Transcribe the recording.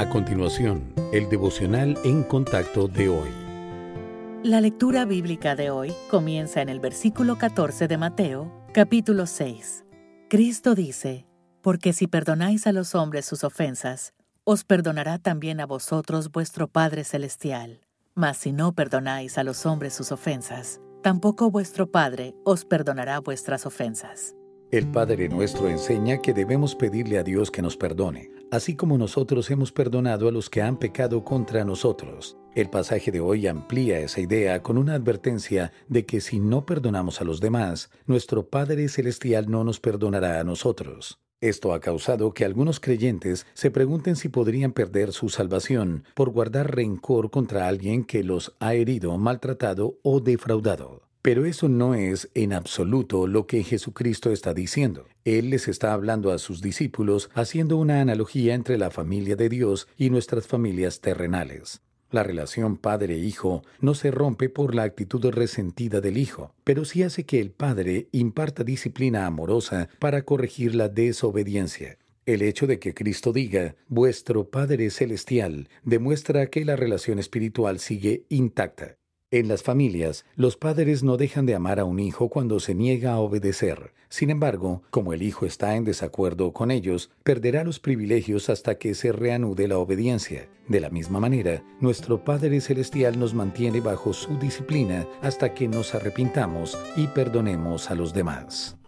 A continuación, el devocional en contacto de hoy. La lectura bíblica de hoy comienza en el versículo 14 de Mateo, capítulo 6. Cristo dice, Porque si perdonáis a los hombres sus ofensas, os perdonará también a vosotros vuestro Padre Celestial. Mas si no perdonáis a los hombres sus ofensas, tampoco vuestro Padre os perdonará vuestras ofensas. El Padre nuestro enseña que debemos pedirle a Dios que nos perdone, así como nosotros hemos perdonado a los que han pecado contra nosotros. El pasaje de hoy amplía esa idea con una advertencia de que si no perdonamos a los demás, nuestro Padre Celestial no nos perdonará a nosotros. Esto ha causado que algunos creyentes se pregunten si podrían perder su salvación por guardar rencor contra alguien que los ha herido, maltratado o defraudado. Pero eso no es en absoluto lo que Jesucristo está diciendo. Él les está hablando a sus discípulos haciendo una analogía entre la familia de Dios y nuestras familias terrenales. La relación padre-hijo no se rompe por la actitud resentida del hijo, pero sí hace que el padre imparta disciplina amorosa para corregir la desobediencia. El hecho de que Cristo diga, vuestro Padre Celestial, demuestra que la relación espiritual sigue intacta. En las familias, los padres no dejan de amar a un hijo cuando se niega a obedecer. Sin embargo, como el hijo está en desacuerdo con ellos, perderá los privilegios hasta que se reanude la obediencia. De la misma manera, nuestro Padre Celestial nos mantiene bajo su disciplina hasta que nos arrepintamos y perdonemos a los demás.